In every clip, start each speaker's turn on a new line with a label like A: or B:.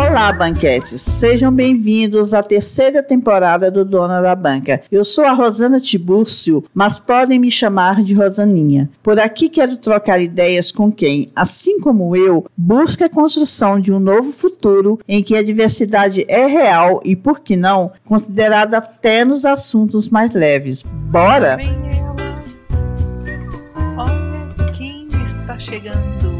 A: Olá, banquetes! Sejam bem-vindos à terceira temporada do Dona da Banca. Eu sou a Rosana Tibúrcio, mas podem me chamar de Rosaninha. Por aqui quero trocar ideias com quem, assim como eu, busca a construção de um novo futuro em que a diversidade é real e, por que não, considerada até nos assuntos mais leves. Bora!
B: Olha quem está chegando.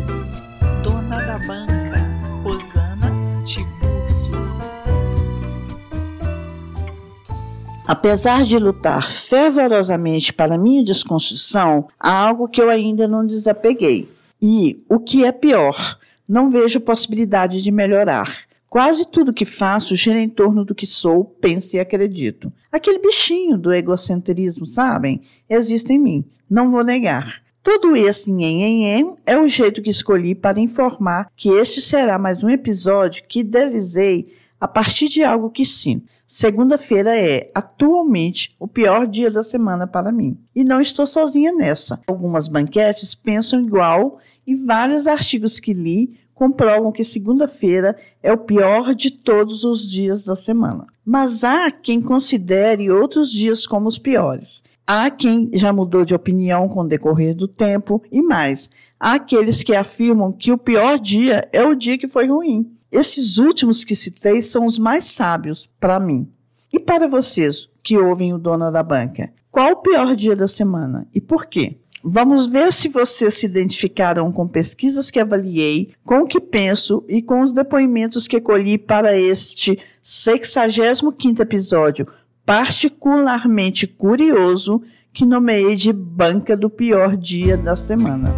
A: Apesar de lutar fervorosamente para minha desconstrução, há algo que eu ainda não desapeguei. E, o que é pior, não vejo possibilidade de melhorar. Quase tudo que faço gira em torno do que sou, penso e acredito. Aquele bichinho do egocentrismo, sabem? Existe em mim, não vou negar. Todo esse nhen, é o jeito que escolhi para informar que este será mais um episódio que idealizei a partir de algo que sinto. Segunda-feira é, atualmente, o pior dia da semana para mim. E não estou sozinha nessa. Algumas banquetes pensam igual e vários artigos que li comprovam que segunda-feira é o pior de todos os dias da semana. Mas há quem considere outros dias como os piores. Há quem já mudou de opinião com o decorrer do tempo e mais. Há aqueles que afirmam que o pior dia é o dia que foi ruim. Esses últimos que citei são os mais sábios para mim. E para vocês que ouvem o dono da banca, qual o pior dia da semana e por quê? Vamos ver se vocês se identificaram com pesquisas que avaliei, com o que penso e com os depoimentos que colhi para este 65 episódio, particularmente curioso, que nomeei de Banca do Pior Dia da Semana.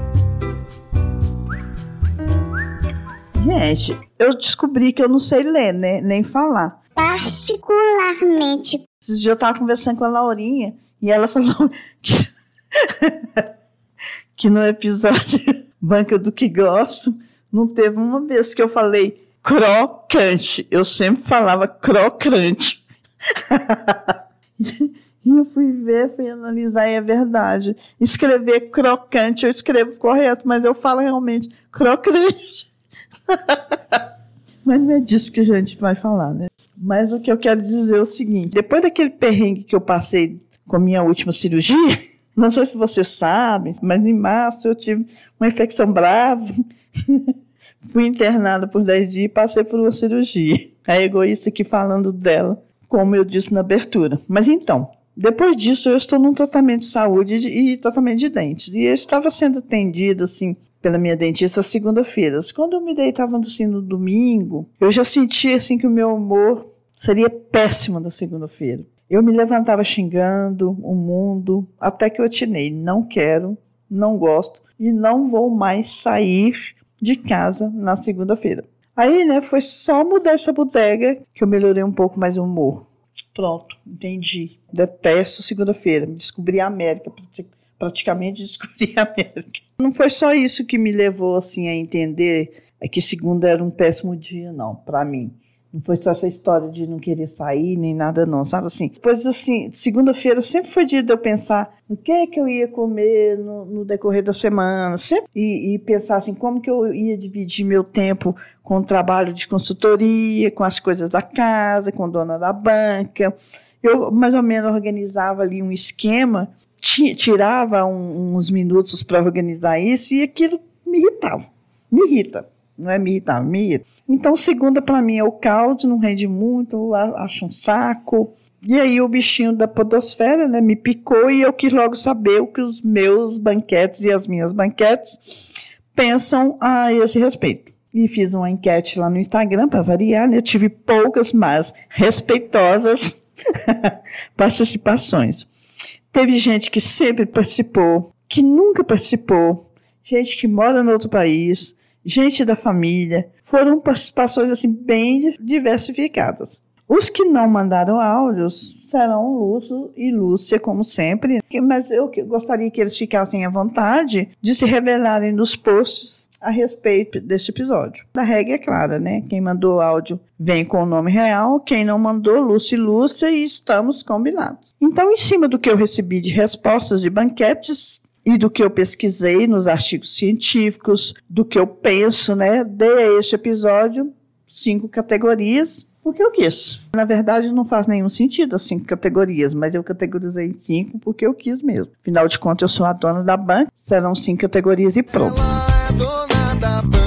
A: Gente, eu descobri que eu não sei ler, né? Nem falar.
C: Particularmente.
A: Esses dias eu estava conversando com a Laurinha e ela falou que, que no episódio Banca do que Gosto, não teve uma vez que eu falei crocante. Eu sempre falava crocante. e eu fui ver, fui analisar e é verdade. Escrever crocante, eu escrevo correto, mas eu falo realmente crocante. Mas não é disso que a gente vai falar, né? Mas o que eu quero dizer é o seguinte: depois daquele perrengue que eu passei com a minha última cirurgia, não sei se você sabe, mas em março eu tive uma infecção brava. Fui internada por 10 dias e passei por uma cirurgia. A egoísta aqui falando dela, como eu disse na abertura. Mas então, depois disso eu estou num tratamento de saúde e tratamento de dentes. E eu estava sendo atendida, assim, pela minha dentista segunda-feira. Quando eu me deitava assim no domingo, eu já sentia assim que o meu humor seria péssimo na segunda-feira. Eu me levantava xingando o mundo, até que eu atinei, não quero, não gosto e não vou mais sair de casa na segunda-feira. Aí, né, foi só mudar essa bodega que eu melhorei um pouco mais o humor. Pronto, entendi. Detesto segunda-feira. Descobri a América praticamente descobri a América. Não foi só isso que me levou assim a entender é que segunda era um péssimo dia, não, para mim. Não foi só essa história de não querer sair nem nada, não, sabe assim? Depois, assim, segunda-feira sempre foi dia de eu pensar o que é que eu ia comer no, no decorrer da semana, sempre, e, e, pensar assim, como que eu ia dividir meu tempo com o trabalho de consultoria, com as coisas da casa, com a dona da banca. Eu mais ou menos organizava ali um esquema tirava um, uns minutos para organizar isso e aquilo me irritava. Me irrita. Não é irritar, me irrita. Então, segunda para mim é o caldo, não rende muito, acho um saco. E aí o bichinho da podosfera né, me picou e eu quis logo saber o que os meus banquetes e as minhas banquetes pensam a esse respeito. E fiz uma enquete lá no Instagram para variar, né? Eu tive poucas, mas respeitosas participações. Teve gente que sempre participou, que nunca participou, gente que mora no outro país, gente da família. Foram participações assim bem diversificadas. Os que não mandaram áudios serão Lúcio e Lúcia, como sempre, mas eu gostaria que eles ficassem à vontade de se revelarem nos posts a respeito desse episódio. A regra é clara, né? Quem mandou áudio vem com o nome real, quem não mandou, Lúcia e Lúcia, e estamos combinados. Então, em cima do que eu recebi de respostas de banquetes, e do que eu pesquisei nos artigos científicos, do que eu penso, né, de este episódio, cinco categorias porque eu quis. Na verdade, não faz nenhum sentido as cinco categorias, mas eu categorizei em cinco porque eu quis mesmo. Afinal de contas, eu sou a dona da banca, serão cinco categorias e pronto.
C: É dona da banca.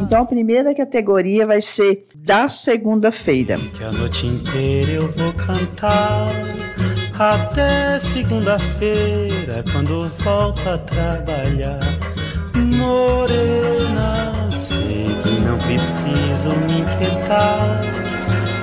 A: Então, a primeira categoria vai ser da segunda-feira.
D: Que a noite inteira eu vou cantar até segunda-feira, quando volto a trabalhar. Morena, sei que não preciso me inquietar.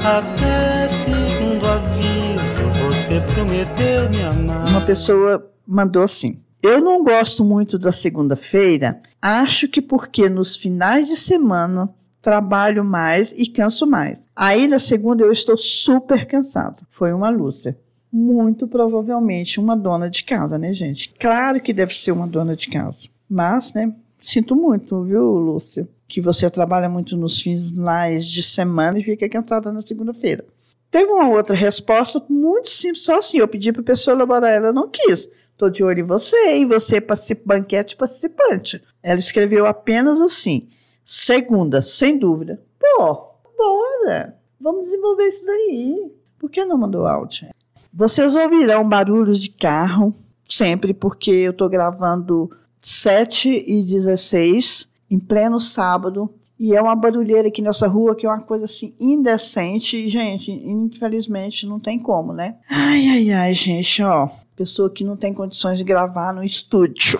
D: Até segundo aviso, você prometeu me amar.
A: Uma pessoa mandou assim: Eu não gosto muito da segunda-feira, acho que porque nos finais de semana trabalho mais e canso mais. Aí na segunda eu estou super cansada. Foi uma Lúcia. Muito provavelmente uma dona de casa, né, gente? Claro que deve ser uma dona de casa. Mas, né, sinto muito, viu, Lúcia? Que você trabalha muito nos finais de semana e fica cansada na segunda-feira. Teve uma outra resposta muito simples, só assim, eu pedi para a pessoa elaborar, ela não quis. Estou de olho em você, e você participa, banquete participante. Ela escreveu apenas assim, segunda, sem dúvida. Pô, bora, vamos desenvolver isso daí. Por que não mandou áudio? Vocês ouvirão barulhos de carro, sempre, porque eu estou gravando 7 e 16, em pleno sábado, e é uma barulheira aqui nessa rua que é uma coisa assim indecente. E, gente, infelizmente não tem como, né? Ai, ai, ai, gente, ó. Pessoa que não tem condições de gravar no estúdio.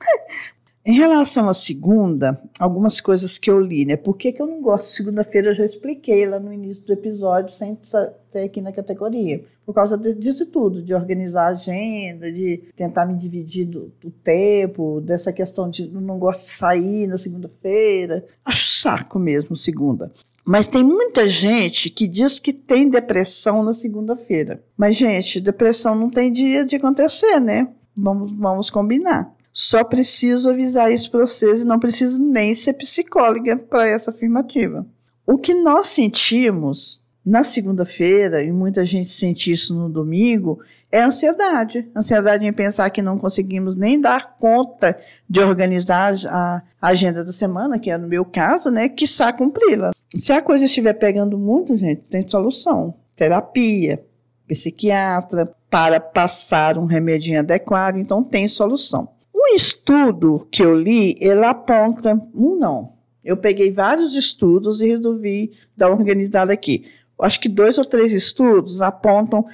A: em relação à segunda, algumas coisas que eu li, né? Por que, que eu não gosto de segunda-feira? Eu já expliquei lá no início do episódio, sem ter aqui na categoria. Por causa disso tudo, de organizar a agenda, de tentar me dividir do, do tempo, dessa questão de não gosto de sair na segunda-feira. Acho saco mesmo segunda. Mas tem muita gente que diz que tem depressão na segunda-feira. Mas, gente, depressão não tem dia de acontecer, né? Vamos, vamos combinar. Só preciso avisar isso para vocês e não preciso nem ser psicóloga para essa afirmativa. O que nós sentimos na segunda-feira, e muita gente sente isso no domingo, é ansiedade. Ansiedade em pensar que não conseguimos nem dar conta de organizar a agenda da semana, que é no meu caso, né? Que cumpri-la. Se a coisa estiver pegando muito, gente, tem solução. Terapia, psiquiatra, para passar um remedinho adequado, então tem solução. Um estudo que eu li, ele aponta, um não. Eu peguei vários estudos e resolvi dar uma organizada aqui. Acho que dois ou três estudos apontam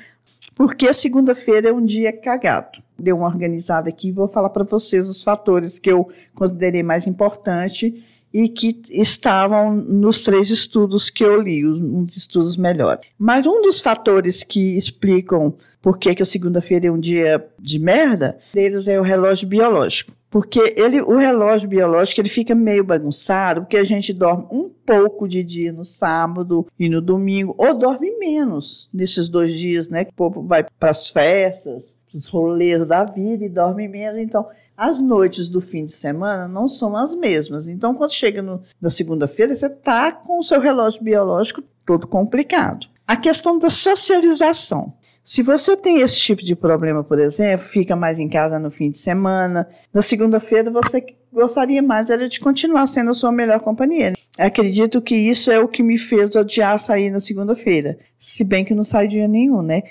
A: porque a segunda-feira é um dia cagado. Dei uma organizada aqui e vou falar para vocês os fatores que eu considerei mais importante e que estavam nos três estudos que eu li, uns estudos melhores. Mas um dos fatores que explicam por que, que a segunda-feira é um dia de merda, deles é o relógio biológico. Porque ele, o relógio biológico ele fica meio bagunçado, porque a gente dorme um pouco de dia no sábado e no domingo, ou dorme menos nesses dois dias, né? Que o povo vai para as festas, os rolês da vida e dorme menos. Então, as noites do fim de semana não são as mesmas. Então, quando chega no- na segunda-feira, você está com o seu relógio biológico todo complicado. A questão da socialização. Se você tem esse tipo de problema, por exemplo, fica mais em casa no fim de semana, na segunda-feira você gostaria mais era de continuar sendo a sua melhor companhia. Acredito que isso é o que me fez odiar sair na segunda-feira. Se bem que não sai dia nenhum, né?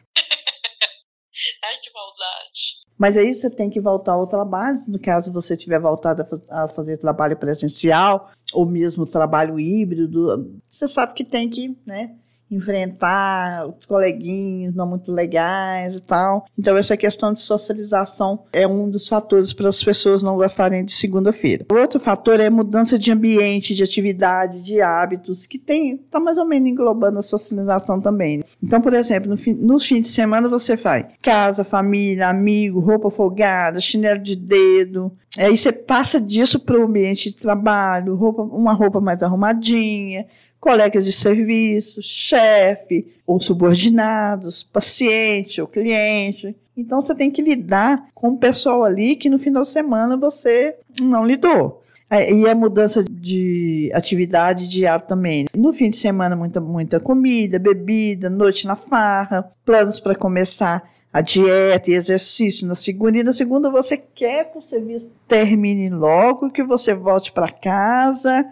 B: Ai, que maldade.
A: Mas aí você tem que voltar ao trabalho, no caso você tiver voltado a, fa- a fazer trabalho presencial, ou mesmo trabalho híbrido, você sabe que tem que, né, enfrentar os coleguinhas não muito legais e tal. Então essa questão de socialização é um dos fatores para as pessoas não gostarem de segunda-feira. Outro fator é mudança de ambiente, de atividade, de hábitos, que tem, tá mais ou menos englobando a socialização também. né? Então, por exemplo, no fim, nos fins de semana você faz casa, família, amigo, roupa folgada, chinelo de dedo. Aí você passa disso para o ambiente de trabalho, roupa, uma roupa mais arrumadinha, colegas de serviço, chefe, ou subordinados, paciente ou cliente. Então você tem que lidar com o pessoal ali que no final de semana você não lidou. É, E a mudança de atividade diária também. né? No fim de semana, muita, muita comida, bebida, noite na farra, planos para começar a dieta e exercício na segunda. E na segunda você quer que o serviço termine logo, que você volte para casa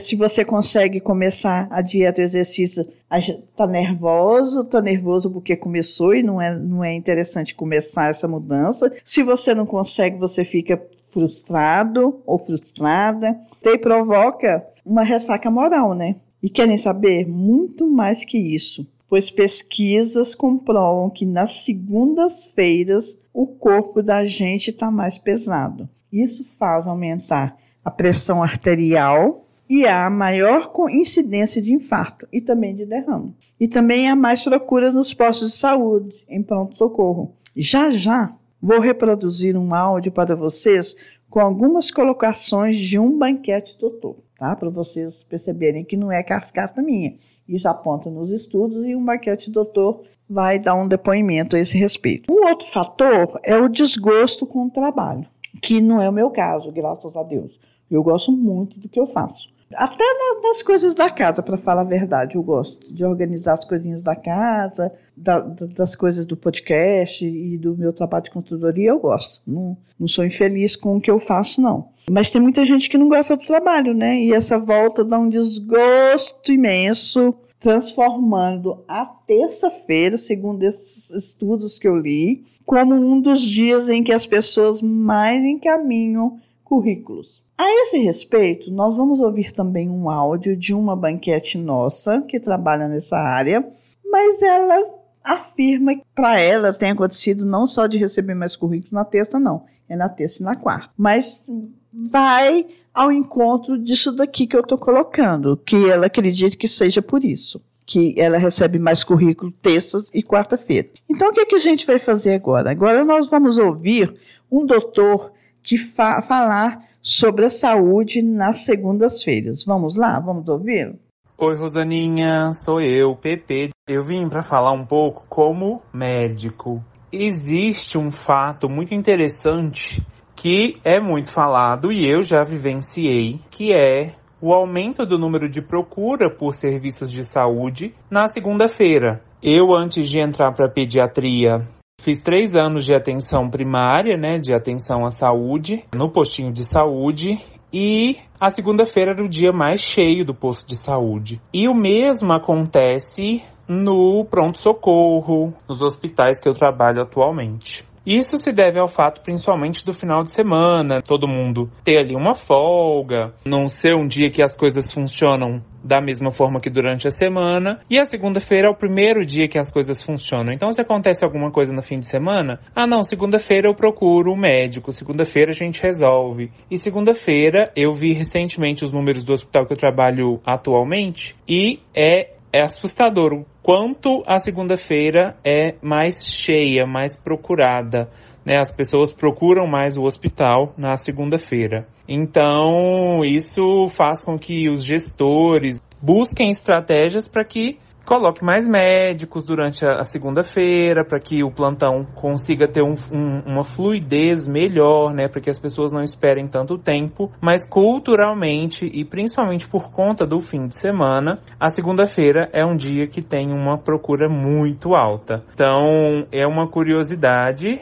A: Se você consegue começar a dieta, o exercício, está nervoso, está nervoso porque começou e não é, não é interessante começar essa mudança. Se você não consegue, você fica frustrado ou frustrada. E provoca uma ressaca moral, né? E querem saber? Muito mais que isso. Pois pesquisas comprovam que nas segundas-feiras o corpo da gente está mais pesado. Isso faz aumentar a pressão arterial e há maior incidência de infarto e também de derrame. E também há mais procura nos postos de saúde, em pronto-socorro. Já já vou reproduzir um áudio para vocês com algumas colocações de um banquete doutor, tá? Para vocês perceberem que não é cascata minha. Isso aponta nos estudos e um banquete doutor vai dar um depoimento a esse respeito. Um outro fator é o desgosto com o trabalho, que não é o meu caso, graças a Deus. Eu gosto muito do que eu faço. Até na- das coisas da casa, para falar a verdade, eu gosto de organizar as coisinhas da casa, da- das coisas do podcast e do meu trabalho de consultoria, eu gosto. Não, não sou infeliz com o que eu faço, não. Mas tem muita gente que não gosta do trabalho, né? E essa volta dá um desgosto imenso, transformando a terça-feira, segundo esses estudos que eu li, como um dos dias em que as pessoas mais encaminham currículos. A esse respeito, nós vamos ouvir também um áudio de uma banquete nossa que trabalha nessa área, mas ela afirma que para ela tem acontecido não só de receber mais currículos na terça, não, é na terça e na quarta, mas vai ao encontro disso daqui que eu estou colocando, que ela acredita que seja por isso, que ela recebe mais currículo terças e quarta-feira. Então, o que, que a gente vai fazer agora? Agora nós vamos ouvir um doutor que fa falar sobre a saúde nas segundas-feiras. Vamos lá? Vamos ouvir?
E: Oi, Rosaninha, sou eu, PP. Eu vim para falar um pouco como médico. Existe um fato muito interessante que é muito falado e eu já vivenciei, que é o aumento do número de procura por serviços de saúde na segunda-feira. Eu, antes de entrar para pediatria, Fiz três anos de atenção primária, né, de atenção à saúde, no postinho de saúde, e a segunda-feira era o dia mais cheio do posto de saúde. E o mesmo acontece no pronto-socorro, nos hospitais que eu trabalho atualmente. Isso se deve ao fato principalmente do final de semana, todo mundo ter ali uma folga, não ser um dia que as coisas funcionam da mesma forma que durante a semana, e a segunda-feira é o primeiro dia que as coisas funcionam. Então, se acontece alguma coisa no fim de semana, ah não, segunda-feira eu procuro o médico, segunda-feira a gente resolve. E segunda-feira eu vi recentemente os números do hospital que eu trabalho atualmente e é é assustador o quanto a segunda-feira é mais cheia, mais procurada. Né? As pessoas procuram mais o hospital na segunda-feira. Então, isso faz com que os gestores busquem estratégias para que coloque mais médicos durante a, segunda-feira, para que o plantão consiga ter um, um, uma fluidez melhor, né, para que as pessoas não esperem tanto tempo. Mas culturalmente e principalmente por conta do fim de semana, a segunda-feira é um dia que tem uma procura muito alta. Então é uma curiosidade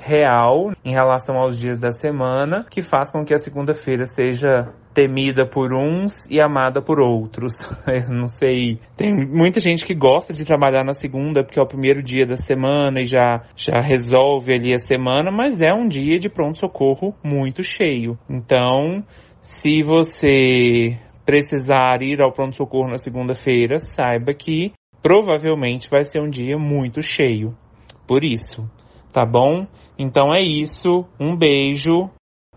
E: real em relação aos dias da semana que faz com que a segunda-feira seja temida por uns e amada por outros. Eu não sei. Tem muita gente que gosta de trabalhar na segunda porque é o primeiro dia da semana e já, já resolve ali a semana, mas é um dia de pronto-socorro muito cheio. Então, se você precisar ir ao pronto-socorro na segunda-feira, saiba que provavelmente vai ser um dia muito cheio. Por isso, tá bom? Então é isso. Um beijo.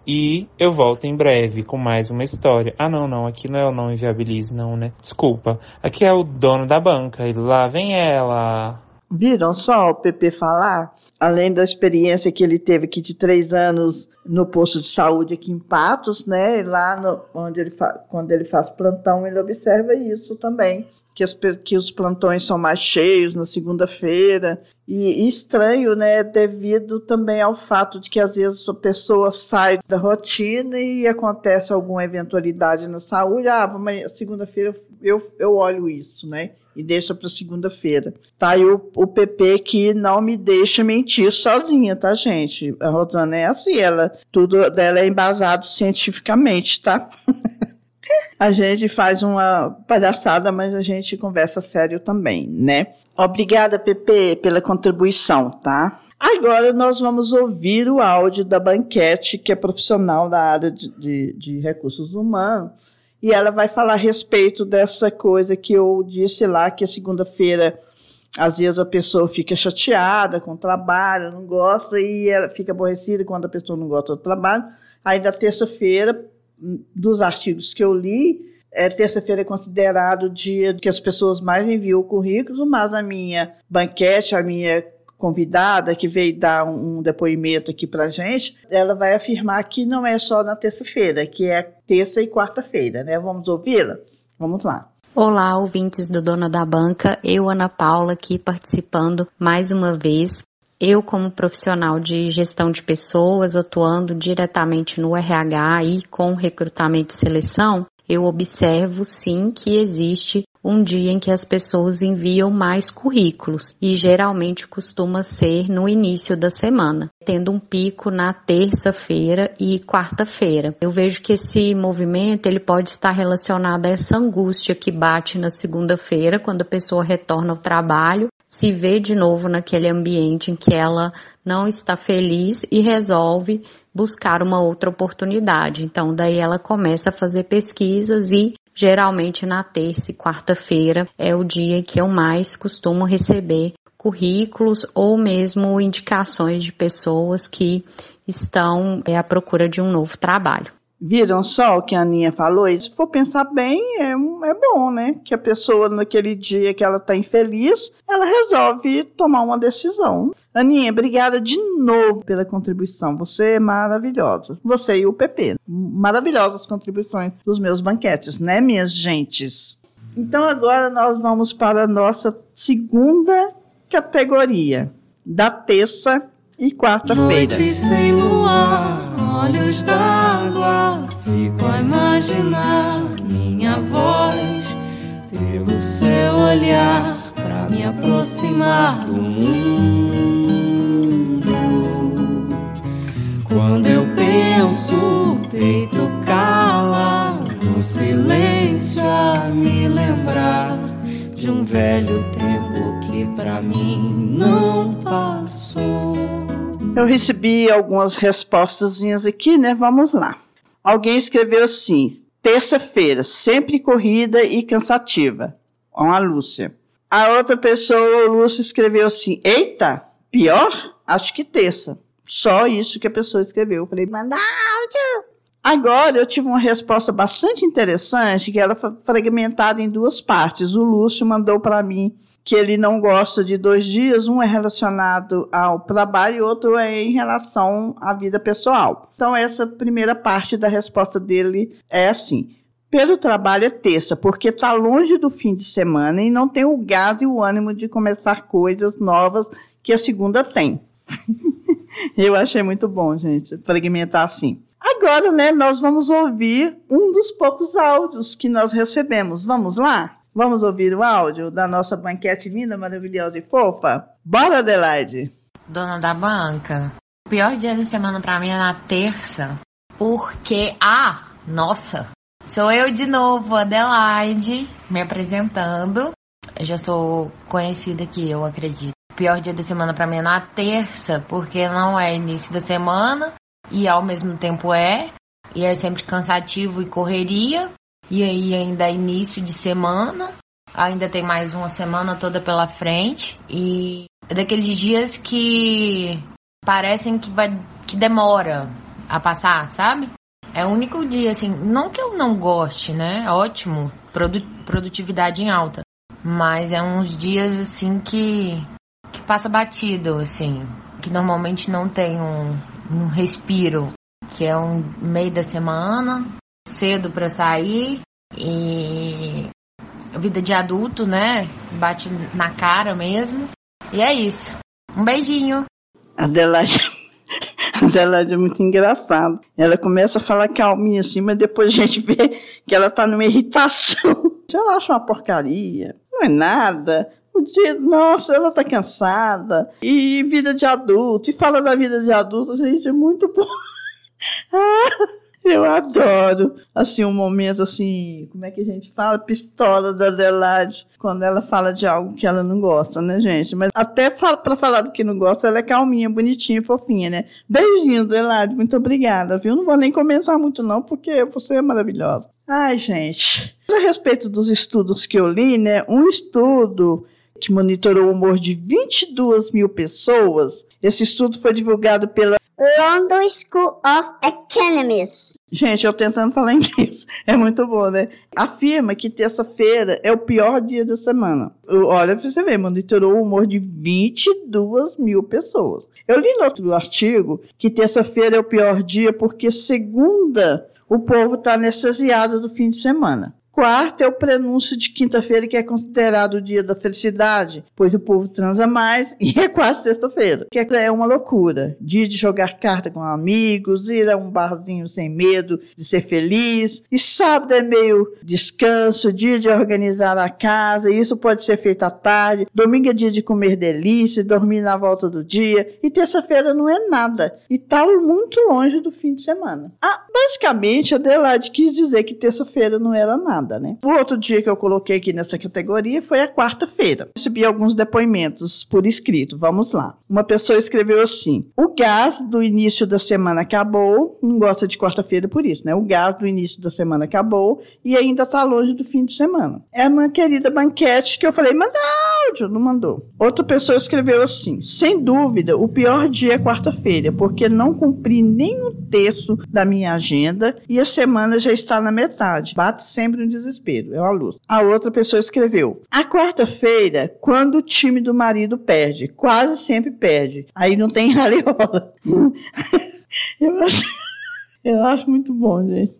E: E eu volto em breve com mais uma história. Ah, não, não. Aqui não é o Não Inviabilize, não, né? Desculpa. Aqui é o dono da banca. E lá vem ela.
A: Viram só o PP falar? Além da experiência que ele teve aqui de três anos no posto de saúde aqui em Patos, né? E lá no, onde ele quando ele faz plantão, ele observa isso também. Que, as, que os plantões são mais cheios na segunda-feira. E, e estranho, né? Devido também ao fato de que às vezes a pessoa sai da rotina e acontece alguma eventualidade na saúde. Ah, segunda-feira eu, eu olho isso, né? E deixa para segunda-feira. Tá aí o, o PP que não me deixa mentir sozinha, tá, gente? A Rosana é assim, ela, tudo dela é embasado cientificamente, tá? A gente faz uma palhaçada, mas a gente conversa sério também, né? Obrigada, Pepe, pela contribuição, tá? Agora nós vamos ouvir o áudio da Banquete, que é profissional da área de, de, de recursos humanos, e ela vai falar a respeito dessa coisa que eu disse lá, que a segunda-feira, às vezes a pessoa fica chateada com o trabalho, não gosta, e ela fica aborrecida quando a pessoa não gosta do trabalho. Aí, da terça-feira, dos artigos que eu li, é, terça-feira é considerado o dia que as pessoas mais enviam currículos, mas a minha banquete, a minha convidada que veio dar um, um depoimento aqui para gente, ela vai afirmar que não é só na terça-feira, que é terça e quarta-feira, né? Vamos ouvi-la? Vamos lá.
F: Olá, ouvintes do Dona da Banca. Eu, Ana Paula, aqui participando mais uma vez. Eu, como profissional de gestão de pessoas, atuando diretamente no RH e com recrutamento e seleção, eu observo sim que existe um dia em que as pessoas enviam mais currículos e geralmente costuma ser no início da semana, tendo um pico na terça-feira e quarta-feira. Eu vejo que esse movimento ele pode estar relacionado a essa angústia que bate na segunda-feira quando a pessoa retorna ao trabalho, se vê de novo naquele ambiente em que ela não está feliz e resolve buscar uma outra oportunidade. Então, daí ela começa a fazer pesquisas e Geralmente na terça e quarta-feira é o dia que eu mais costumo receber currículos ou mesmo indicações de pessoas que estão é, à procura de um novo trabalho.
A: Viram só o que a Aninha falou? E se for pensar bem, é, é bom, né? Que a pessoa, naquele dia que ela está infeliz, ela resolve tomar uma decisão. Aninha, obrigada de novo pela contribuição. Você é maravilhosa. Você e o PP. Maravilhosas contribuições dos meus banquetes, né, minhas gentes? Então agora nós vamos para a nossa segunda categoria, da terça e quarta-feira.
C: Noite sem luar, olhos d'água, fico a imaginar minha voz pelo seu olhar pra me aproximar do mundo. Quando eu penso, o peito cala, no silêncio a me lembrar de um velho tempo que pra mim não passou.
A: Eu recebi algumas respostas aqui, né? Vamos lá. Alguém escreveu assim: terça-feira, sempre corrida e cansativa. Com a Lúcia. A outra pessoa, Lúcia, escreveu assim: eita, pior? Acho que terça. Só isso que a pessoa escreveu. Eu falei, manda áudio. Agora eu tive uma resposta bastante interessante, que era fragmentada em duas partes. O Lúcio mandou para mim que ele não gosta de dois dias, um é relacionado ao trabalho e outro é em relação à vida pessoal. Então, essa primeira parte da resposta dele é assim. Pelo trabalho é terça, porque está longe do fim de semana e não tem o gás e o ânimo de começar coisas novas que a segunda tem. Eu achei muito bom, gente, fragmentar assim. Agora, né, nós vamos ouvir um dos poucos áudios que nós recebemos. Vamos lá? Vamos ouvir o áudio da nossa banquete linda, maravilhosa e fofa? Bora, Adelaide!
G: Dona da banca, o pior dia da semana para mim é na terça, porque, ah, nossa, sou eu de novo, Adelaide, me apresentando. Eu já sou conhecida aqui, eu acredito. O pior dia da semana para mim é na terça, porque não é início da semana e ao mesmo tempo é, e é sempre cansativo e correria. E aí ainda é início de semana, ainda tem mais uma semana toda pela frente e é daqueles dias que parecem que vai que demora a passar, sabe? É o único dia assim, não que eu não goste, né? Ótimo, produ produtividade em alta, mas é uns dias assim que que passa batido assim, que normalmente não tem um, um respiro, que é um meio da semana, cedo para sair e vida de adulto, né? Bate na cara mesmo. E é isso. Um beijinho.
A: Adelaide, Adelaide é muito engraçada. Ela começa a falar calminha assim, mas depois a gente vê que ela tá numa irritação. Ela acha uma porcaria. Não é nada. O dia, nossa, ela tá cansada. E vida de adulto. E fala da vida de adulto, gente, é muito bom. Ah, Eu adoro, assim, um momento assim, como é que a gente fala? Pistola da Adelaide, quando ela fala de algo que ela não gosta, né, gente? Mas até para falar do que não gosta, ela é calminha, bonitinha, fofinha, né? Beijinho, Adelaide, muito obrigada, viu? Não vou nem comentar muito não, porque você é maravilhosa. Ai, gente, a respeito dos estudos que eu li, né, um estudo que monitorou o humor de 22 mil pessoas, esse estudo foi divulgado pela
H: London School of Economics.
A: Gente, eu tentando falar inglês. É muito bom, né? Afirma que terça-feira é o pior dia da semana. Olha, você vê, monitorou o humor de 22 mil pessoas. Eu li no outro artigo que terça-feira é o pior dia porque segunda o povo está anestesiado do fim de semana. Quarto é o prenúncio de quinta-feira, que é considerado o dia da felicidade, pois o povo transa mais, e é quase sexta-feira, que é uma loucura. Dia de jogar carta com amigos, ir a um barzinho sem medo de ser feliz. E sábado é meio descanso, dia de organizar a casa, e isso pode ser feito à tarde. Domingo é dia de comer delícia, dormir na volta do dia. E terça-feira não é nada. E está muito longe do fim de semana. Ah, basicamente, Adelaide quis dizer que terça-feira não era nada nada, né? O outro dia que eu coloquei aqui nessa categoria foi a quarta-feira. Recebi alguns depoimentos por escrito. Vamos lá. Uma pessoa escreveu assim: O gás do início da semana acabou. Não gosta de quarta-feira por isso, né? O gás do início da semana acabou e ainda está longe do fim de semana. É uma querida banquete que eu falei: manda áudio, não mandou. Outra pessoa escreveu assim: Sem dúvida, o pior dia é quarta-feira, porque não cumpri nem um terço da minha agenda e a semana já está na metade. Bate sempre um desespero, é uma luz. A outra pessoa escreveu: A quarta-feira, quando o time do marido perde, quase sempre perde. Aí não tem raliola. eu acho, eu acho muito bom, gente.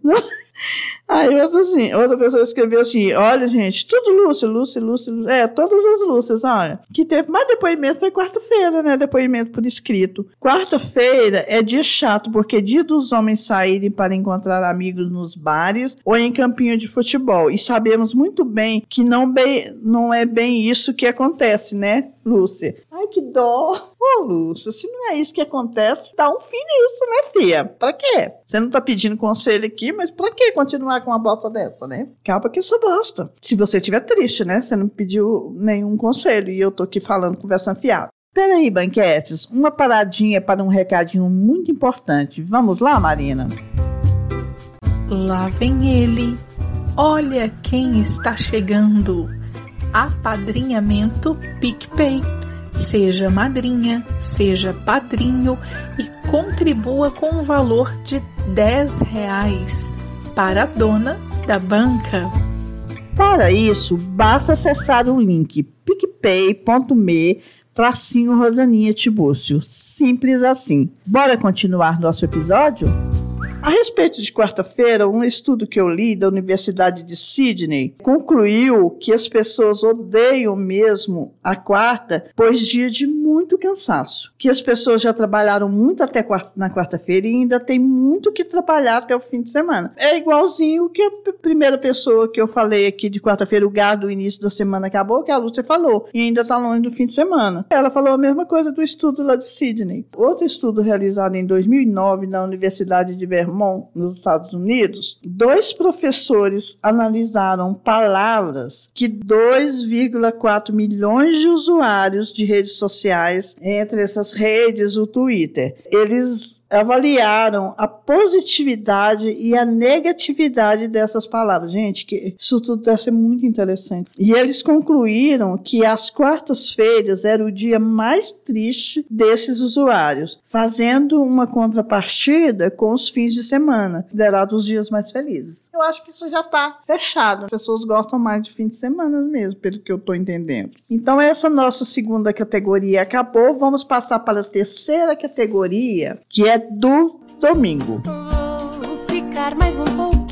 A: Aí outra, assim, outra pessoa escreveu assim: olha, gente, tudo Lúcia, Lúcia, Lúcia. É, todas as Lúcias, olha. Que teve mais depoimento foi quarta-feira, né? Depoimento por escrito. Quarta-feira é dia chato, porque é dia dos homens saírem para encontrar amigos nos bares ou em campinho de futebol. E sabemos muito bem que não, bem, não é bem isso que acontece, né, Lúcia? Ai, que dó. Ô, Lúcia, se não é isso que acontece, dá um fim nisso, né, filha? Pra quê? Você não tá pedindo conselho aqui, mas pra que continuar com uma bosta dessa, né? Calma que isso bosta. Se você estiver triste, né? Você não pediu nenhum conselho e eu tô aqui falando, conversando fiado. Peraí, banquetes, uma paradinha para um recadinho muito importante. Vamos lá, Marina?
I: Lá vem ele. Olha quem está chegando. Apadrinhamento PicPay. Seja madrinha, seja padrinho e contribua com o valor de 10 reais para a dona da banca.
A: Para isso, basta acessar o link picpay.me tracinho Rosaninha Tibúrcio. Simples assim. Bora continuar nosso episódio? A respeito de quarta-feira, um estudo que eu li da Universidade de Sydney concluiu que as pessoas odeiam mesmo a quarta, pois dia de muito cansaço. Que as pessoas já trabalharam muito até na quarta-feira e ainda tem muito que trabalhar até o fim de semana. É igualzinho que a primeira pessoa que eu falei aqui de quarta-feira, o gado do início da semana acabou, que a Lúcia falou, e ainda está longe do fim de semana. Ela falou a mesma coisa do estudo lá de Sydney. Outro estudo realizado em 2009 na Universidade de Vermont Vermont, nos Estados Unidos, dois professores analisaram palavras que 2,4 milhões de usuários de redes sociais, entre essas redes, o Twitter, eles avaliaram a positividade e a negatividade dessas palavras. Gente, que isso tudo deve ser muito interessante. E eles concluíram que as quartas-feiras era o dia mais triste desses usuários, fazendo uma contrapartida com os fins de semana, considerados os dias mais felizes. Eu acho que isso já está fechado. As pessoas gostam mais de fim de semana mesmo, pelo que eu estou entendendo. Então, essa nossa segunda categoria acabou. Vamos passar para a terceira categoria, que é do domingo.
C: Vou ficar mais um pouquinho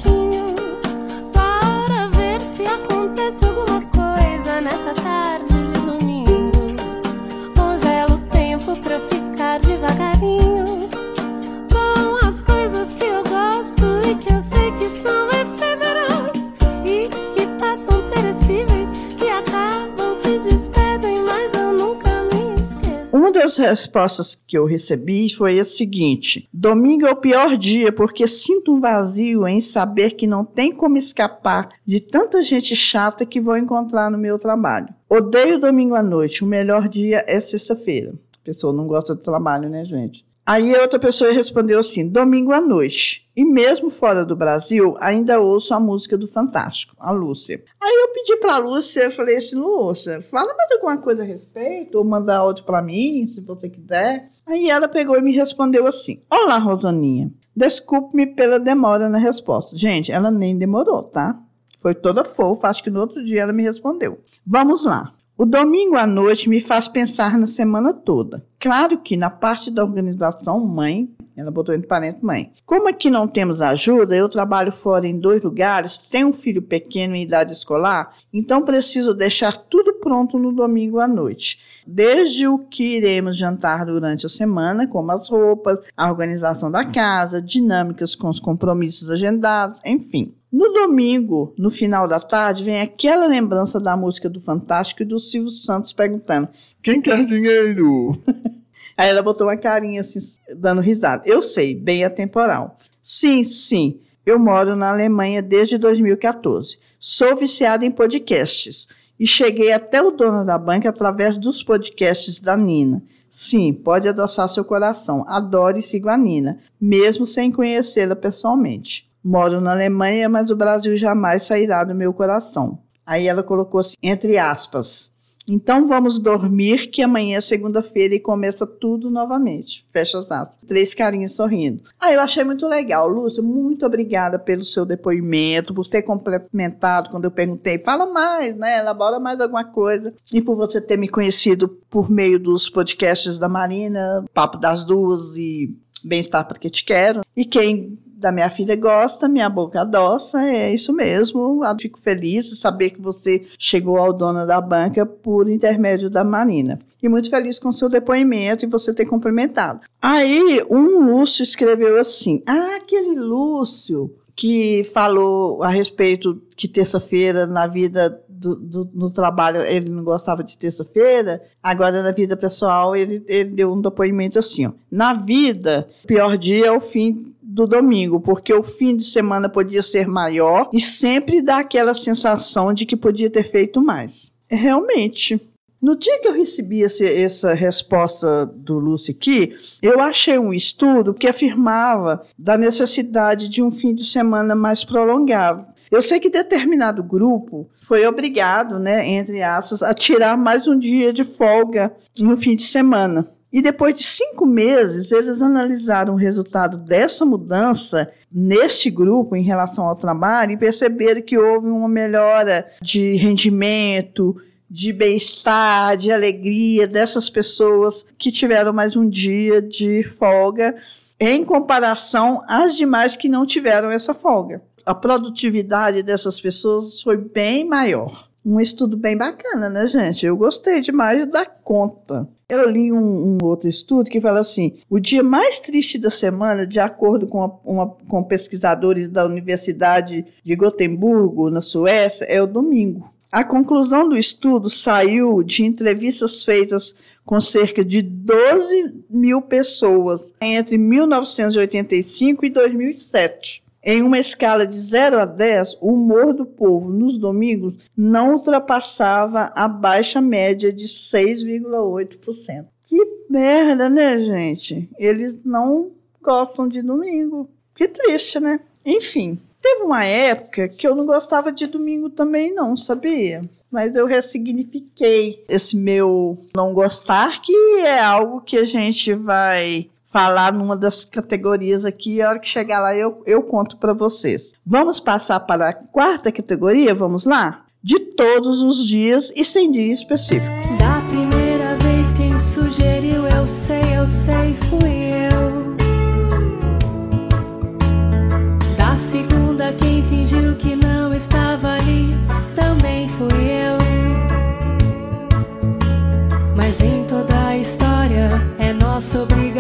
A: das respostas que eu recebi foi a seguinte: domingo é o pior dia porque sinto um vazio em saber que não tem como escapar de tanta gente chata que vou encontrar no meu trabalho. Odeio domingo à noite, o melhor dia é sexta-feira. Pessoa não gosta do trabalho, né, gente? Aí outra pessoa respondeu assim: domingo à noite. E mesmo fora do Brasil, ainda ouço a música do Fantástico, a Lúcia. Aí eu pedi para a Lúcia, falei assim: Lúcia, fala mais alguma coisa a respeito, ou manda áudio para mim, se você quiser. Aí ela pegou e me respondeu assim: Olá, Rosaninha. Desculpe-me pela demora na resposta. Gente, ela nem demorou, tá? Foi toda fofa, acho que no outro dia ela me respondeu. Vamos lá. O domingo à noite me faz pensar na semana toda. Claro que na parte da organização, mãe, ela botou entre parênteses mãe. Como aqui não temos ajuda, eu trabalho fora em dois lugares, tenho um filho pequeno em idade escolar, então preciso deixar tudo pronto no domingo à noite. Desde o que iremos jantar durante a semana, como as roupas, a organização da casa, dinâmicas com os compromissos agendados, enfim. No domingo, no final da tarde, vem aquela lembrança da música do Fantástico e do Silvio Santos perguntando: Quem quer dinheiro? Aí ela botou uma carinha assim, dando risada. Eu sei, bem atemporal. Sim, sim, eu moro na Alemanha desde 2014. Sou viciada em podcasts e cheguei até o dono da banca através dos podcasts da Nina. Sim, pode adoçar seu coração. Adoro e sigo a Nina, mesmo sem conhecê-la pessoalmente. Moro na Alemanha, mas o Brasil jamais sairá do meu coração. Aí ela colocou assim, entre aspas. Então vamos dormir, que amanhã é segunda-feira e começa tudo novamente. Fecha as aspas. Três carinhas sorrindo. Ah, eu achei muito legal, Lúcia. Muito obrigada pelo seu depoimento, por ter complementado quando eu perguntei. Fala mais, né? Elabora mais alguma coisa. E por você ter me conhecido por meio dos podcasts da Marina, Papo das Duas e Bem-Estar Porque Te Quero. E quem da minha filha gosta, minha boca adoça, é isso mesmo. Eu fico feliz de saber que você chegou ao dono da banca por intermédio da Marina. E muito feliz com seu depoimento e você ter cumprimentado. Aí, um Lúcio escreveu assim: Ah, aquele Lúcio que falou a respeito que terça-feira na vida do, do, no trabalho ele não gostava de terça-feira, agora na vida pessoal ele, ele deu um depoimento assim: ó, na vida, o pior dia é o fim do domingo, porque o fim de semana podia ser maior e sempre dá aquela sensação de que podia ter feito mais. Realmente. No dia que eu recebi esse, essa resposta do Lúcio aqui, eu achei um estudo que afirmava da necessidade de um fim de semana mais prolongado. Eu sei que determinado grupo foi obrigado, né, entre aspas, a tirar mais um dia de folga no fim de semana. E depois de cinco meses, eles analisaram o resultado dessa mudança neste grupo em relação ao trabalho e perceberam que houve uma melhora de rendimento, de bem-estar, de alegria dessas pessoas que tiveram mais um dia de folga em comparação às demais que não tiveram essa folga. A produtividade dessas pessoas foi bem maior. Um estudo bem bacana, né, gente? Eu gostei demais da conta. Eu li um, um, outro estudo que fala assim: o dia mais triste da semana, de acordo com, uma, uma, com pesquisadores da Universidade de Gotemburgo, na Suécia, é o domingo. A conclusão do estudo saiu de entrevistas feitas com cerca de 12 mil pessoas entre 1985 e 2007. Em uma escala de 0 a 10, o humor do povo nos domingos não ultrapassava a baixa média de 6,8%. Que merda, né, gente? Eles não gostam de domingo. Que triste, né? Enfim, teve uma época que eu não gostava de domingo também, não, sabia? Mas eu ressignifiquei esse meu não gostar, que é algo que a gente vai falar numa das categorias aqui. A hora que chegar lá, eu, eu conto para vocês. Vamos passar para a quarta categoria? Vamos lá? De todos os dias e sem dia específico.
C: Da primeira vez, quem sugeriu, eu sei, eu sei, fui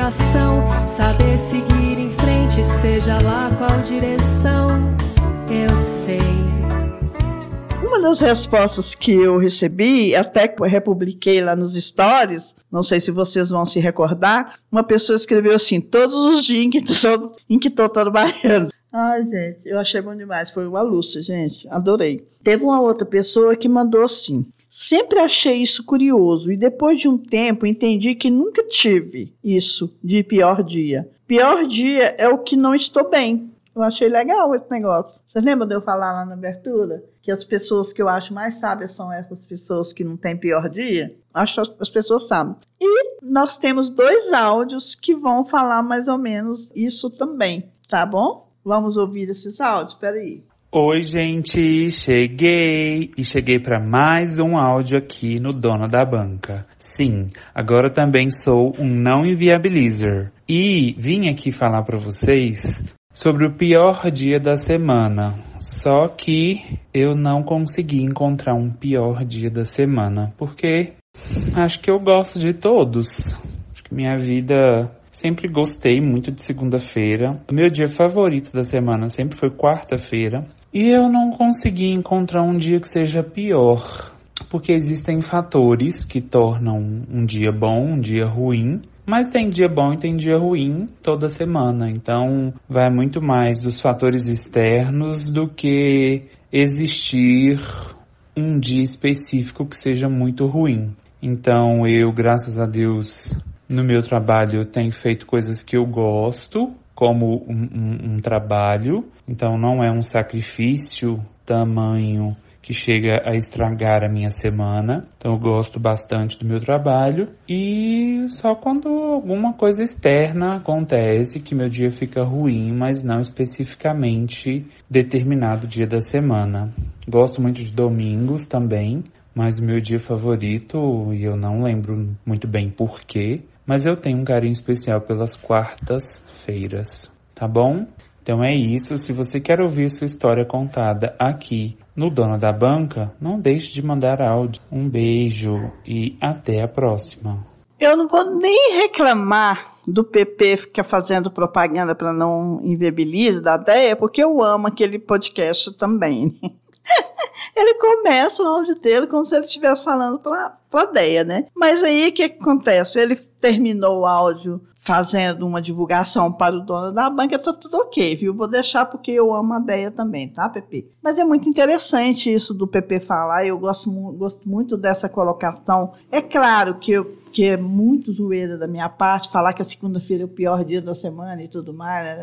C: obrigação saber seguir em frente, seja lá qual direção. Eu sei.
A: Uma das respostas que eu recebi, até que eu republiquei lá nos stories, não sei se vocês vão se recordar, uma pessoa escreveu assim, todos os dias em que estou, em que estou trabalhando. Ai, gente, eu achei bom demais. Foi uma luta, gente. Adorei. Teve uma outra pessoa que mandou assim. Sempre achei isso curioso e depois de um tempo entendi que nunca tive isso de pior dia. Pior dia é o que não estou bem. Eu achei legal esse negócio. Você lembra de eu falar lá na abertura que as pessoas que eu acho mais sábias são essas pessoas que não têm pior dia? Acho que as pessoas sabem. E nós temos dois áudios que vão falar mais ou menos isso também, tá bom? Vamos ouvir esses áudios? Espera aí.
E: Oi, gente, cheguei e cheguei para mais um áudio aqui no Dona da Banca. Sim, agora também sou um não inviabilizer e vim aqui falar para vocês sobre o pior dia da semana. Só que eu não consegui encontrar um pior dia da semana, porque acho que eu gosto de todos. Acho que minha vida Sempre gostei muito de segunda-feira. O meu dia favorito da semana sempre foi quarta-feira. E eu não consegui encontrar um dia que seja pior, porque existem fatores que tornam um dia bom, um dia ruim, mas tem dia bom e tem dia ruim toda semana. Então vai muito mais dos fatores externos do que existir um dia específico que seja muito ruim. Então eu, graças a Deus, no meu trabalho eu tenho feito coisas que eu gosto, como um, um, um trabalho, então não é um sacrifício tamanho que chega a estragar a minha semana. Então eu gosto bastante do meu trabalho e só quando alguma coisa externa acontece que meu dia fica ruim, mas não especificamente determinado dia da semana. Gosto muito de domingos também, mas o meu dia favorito, e eu não lembro muito bem porquê, mas eu tenho um carinho especial pelas quartas-feiras, tá bom? Então é isso. Se você quer ouvir sua história contada aqui no Dono da Banca, não deixe de mandar áudio. Um beijo e até a próxima.
A: Eu não vou nem reclamar do PP ficar fazendo propaganda para não inviabilizar da ideia, porque eu amo aquele podcast também. ele começa o áudio dele como se ele estivesse falando para plateia, né? Mas aí o que acontece? Ele terminou o áudio fazendo uma divulgação para o dono da banca, tá tudo ok, viu? Vou deixar porque eu amo a ideia também, tá, Pepe? Mas é muito interessante isso do Pepe falar, eu gosto, gosto muito dessa colocação. É claro que eu que é muito zoeira da minha parte, falar que a segunda-feira é o pior dia da semana e tudo mais,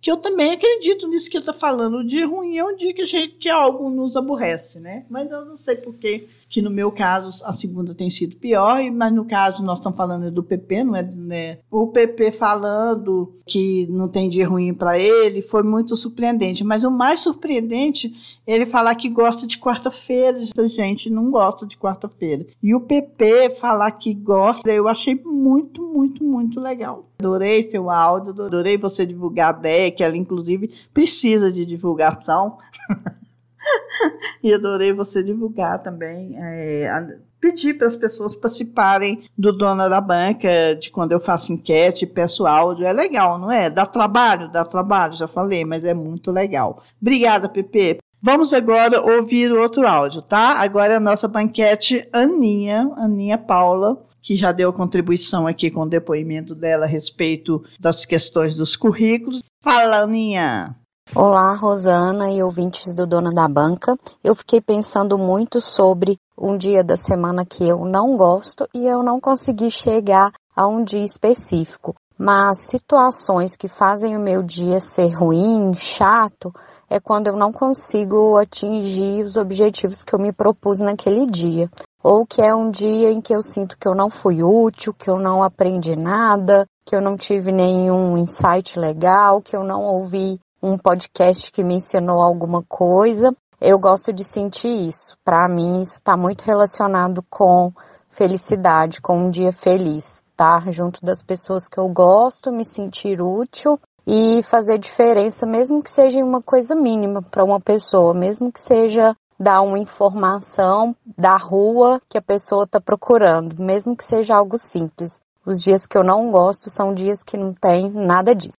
A: que eu também acredito nisso que ele está falando. O dia ruim é um dia que, a gente, que algo nos aborrece, né? Mas eu não sei por que que no meu caso a segunda tem sido pior, mas no caso nós estamos falando do PP, não é? Né? O PP falando que não tem dia ruim para ele foi muito surpreendente, mas o mais surpreendente é ele falar que gosta de quarta-feira. A gente não gosta de quarta-feira. E o PP falar que gosta, eu achei muito, muito, muito legal. Adorei seu áudio, adorei você divulgar a ideia, que ela inclusive precisa de divulgação. e adorei você divulgar também, é, pedir para as pessoas participarem do Dona da Banca, de quando eu faço enquete, peço áudio. É legal, não é? Dá trabalho, dá trabalho, já falei, mas é muito legal. Obrigada, Pepe. Vamos agora ouvir o outro áudio, tá? Agora é a nossa banquete Aninha, Aninha Paula, que já deu contribuição aqui com o depoimento dela a respeito das questões dos currículos. Fala, Aninha!
F: Olá, Rosana e ouvintes do Dona da Banca. Eu fiquei pensando muito sobre um dia da semana que eu não gosto e eu não consegui chegar a um dia específico. Mas situações que fazem o meu dia ser ruim, chato, é quando eu não consigo atingir os objetivos que eu me propus naquele dia. Ou que é um dia em que eu sinto que eu não fui útil, que eu não aprendi nada, que eu não tive nenhum insight legal, que eu não ouvi um podcast que me ensinou alguma coisa. Eu gosto de sentir isso. Para mim, isso está muito relacionado com felicidade, com um dia feliz. Estar tá? junto das pessoas que eu gosto, me sentir útil e fazer diferença, mesmo que seja uma coisa mínima para uma pessoa, mesmo que seja dar uma informação da rua que a pessoa está procurando, mesmo que seja algo simples. Os dias que eu não gosto são dias que não tem nada disso.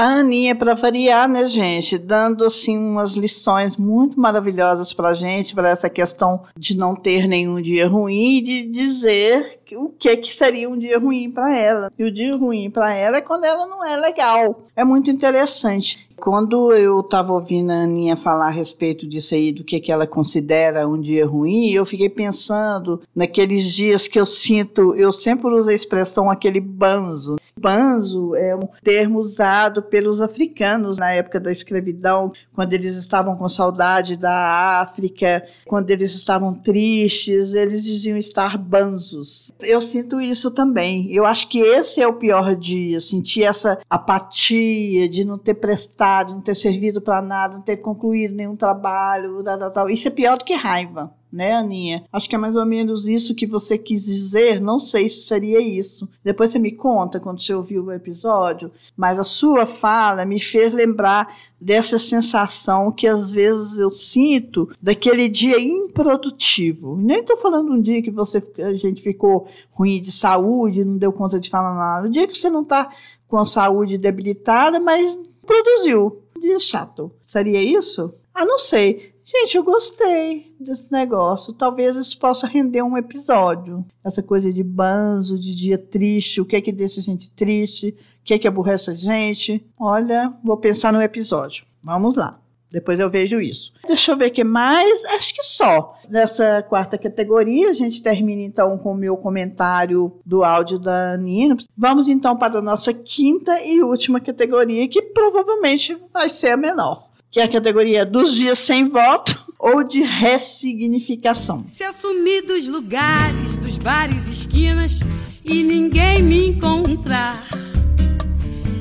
A: A Aninha, para variar, né, gente, dando assim umas lições muito maravilhosas para gente, para essa questão de não ter nenhum dia ruim e de dizer o que, que seria um dia ruim para ela. E o dia ruim para ela é quando ela não é legal. É muito interessante. Quando eu estava ouvindo a Aninha falar a respeito disso aí, do que, que ela considera um dia ruim, eu fiquei pensando naqueles dias que eu sinto, eu sempre uso a expressão aquele banzo. Banzo é um termo usado pelos africanos na época da escravidão, quando eles estavam com saudade da África, quando eles estavam tristes, eles diziam estar banzos. Eu sinto isso também. Eu acho que esse é o pior dia, sentir essa apatia de não ter prestado não ter servido para nada, não ter concluído nenhum trabalho, tal, tal, tal. Isso é pior do que raiva, né, Aninha? Acho que é mais ou menos isso que você quis dizer. Não sei se seria isso. Depois você me conta quando você ouviu o episódio, mas a sua fala me fez lembrar dessa sensação que às vezes eu sinto daquele dia improdutivo. Nem estou falando um dia que você a gente ficou ruim de saúde, não deu conta de falar nada. O dia que você não está com a saúde debilitada, mas produziu. Dia chato. Seria isso? Ah, não sei. Gente, eu gostei desse negócio. Talvez isso possa render um episódio. Essa coisa de banzo, de dia triste, o que é que deixa a gente triste, o que é que aborrece a gente. Olha, vou pensar no episódio. Vamos lá. Depois eu vejo isso. Deixa eu ver o que mais. Acho que só. Nessa quarta categoria, a gente termina então com o meu comentário do áudio da Nina. Vamos então para a nossa quinta e última categoria, que provavelmente vai ser a menor, que é a categoria dos dias sem voto ou de ressignificação.
J: Se assumir dos lugares, dos bares, esquinas e ninguém me encontrar.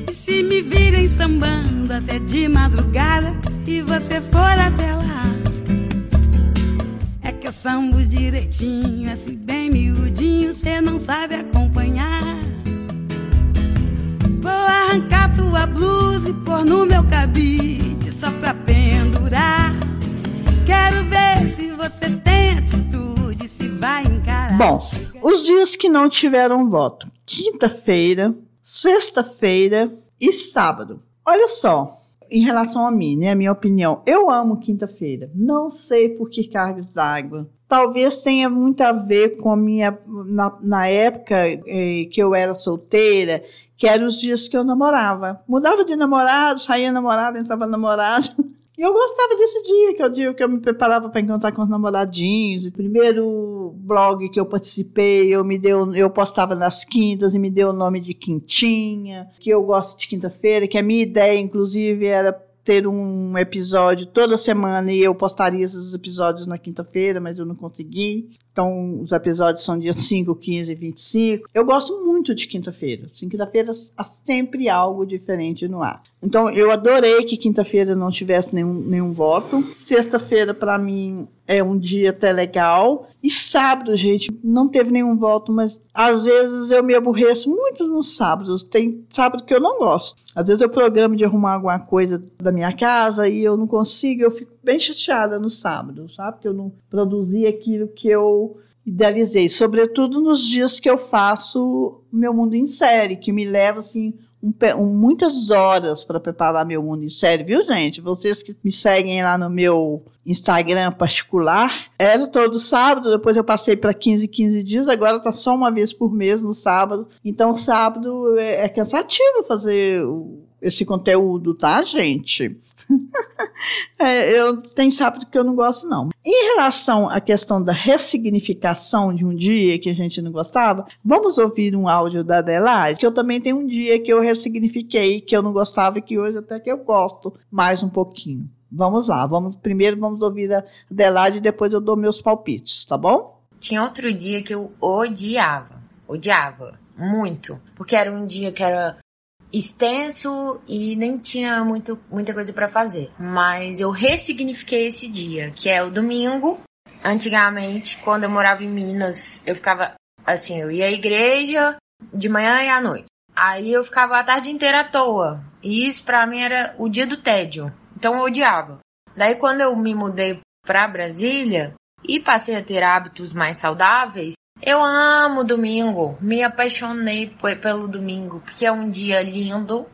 J: E se me virem sambando até de madrugada e você for até lá. É que eu sambo direitinho, assim bem miudinho, cê não sabe acompanhar. Vou arrancar tua blusa e pôr no meu cabide só pra pendurar. Quero ver se você tem atitude, se vai encarar.
A: Bom, os dias que não tiveram voto: quinta-feira, sexta-feira e sábado. Olha só, em relação a mim, né, a minha opinião, eu amo quinta-feira. Não sei por que cargas d'água. Talvez tenha muito a ver com a minha. Na, na época eh, que eu era solteira, que eram os dias que eu namorava. Mudava de namorado, saía namorado, entrava namorado. E eu gostava desse dia, que é o dia que eu me preparava para encontrar com os namoradinhos. O primeiro blog que eu participei, eu me deu, eu postava nas quintas e me deu o nome de Quintinha, que eu gosto de quinta-feira, que a minha ideia, inclusive, era ter um episódio toda semana e eu postaria esses episódios na quinta-feira, mas eu não consegui. Então, os episódios são dia 5, 15 e 25. Eu gosto muito de quinta-feira. Quinta-feira há sempre algo diferente no ar. Então, eu adorei que quinta-feira não tivesse nenhum, nenhum voto. Sexta-feira, para mim, é um dia até legal. E sábado, gente, não teve nenhum voto, mas às vezes eu me aborreço muito nos sábados. Tem sábado que eu não gosto. Às vezes eu programo de arrumar alguma coisa da minha casa e eu não consigo, eu fico bem chateada no sábado, sabe? Porque eu não produzi aquilo que eu idealizei, sobretudo nos dias que eu faço meu mundo em série, que me leva assim um, um, muitas horas para preparar meu mundo em série, viu, gente? Vocês que me seguem lá no meu Instagram particular, era todo sábado, depois eu passei para 15, 15 dias, agora está só uma vez por mês no sábado. Então, sábado é, é cansativo fazer esse conteúdo, tá, gente? é, eu tenho sábado que eu não gosto, não. Em relação à questão da ressignificação de um dia que a gente não gostava, vamos ouvir um áudio da Adelaide, que eu também tenho um dia que eu ressignifiquei, que eu não gostava e que hoje até que eu gosto mais um pouquinho. Vamos lá, vamos primeiro vamos ouvir a Adelaide e depois eu dou meus palpites, tá bom?
G: Tinha outro dia que eu odiava, odiava muito, porque era um dia que era extenso e nem tinha muito, muita coisa para fazer. Mas eu ressignifiquei esse dia, que é o domingo. Antigamente, quando eu morava em Minas, eu ficava assim, eu ia à igreja de manhã e à noite. Aí eu ficava a tarde inteira à toa. E isso para mim era o dia do tédio. Então eu odiava. Daí quando eu me mudei para Brasília e passei a ter hábitos mais saudáveis, eu amo domingo, me apaixonei pelo domingo, porque é um dia lindo,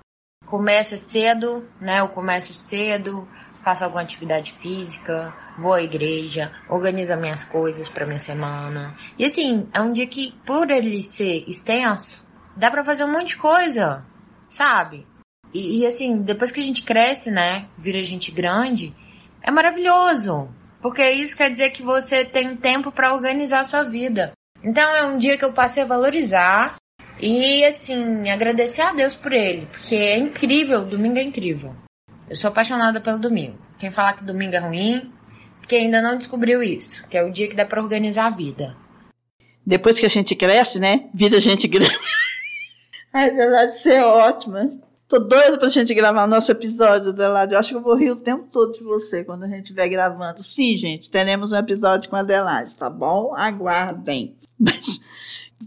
G: começa cedo, né? Eu começo cedo, faço alguma atividade física, vou à igreja, organizo minhas coisas para minha semana. E assim, é um dia que, por ele ser extenso, dá para fazer um monte de coisa, sabe? E, e, assim, depois que a gente cresce, né, vira gente grande, é maravilhoso. Porque isso quer dizer que você tem tempo para organizar a sua vida. Então é um dia que eu passei a valorizar e assim, agradecer a Deus por ele, porque é incrível, domingo é incrível. Eu sou apaixonada pelo domingo. Quem falar que domingo é ruim, porque ainda não descobriu isso, que é o dia que dá para organizar a vida.
A: Depois que a gente cresce, né? Vira gente grande. é verdade, ser ótima. Tô doida pra gente gravar o nosso episódio, Adelaide. Eu acho que eu vou rir o tempo todo de você quando a gente estiver gravando. Sim, gente, teremos um episódio com a Adelaide, tá bom? Aguardem. Mas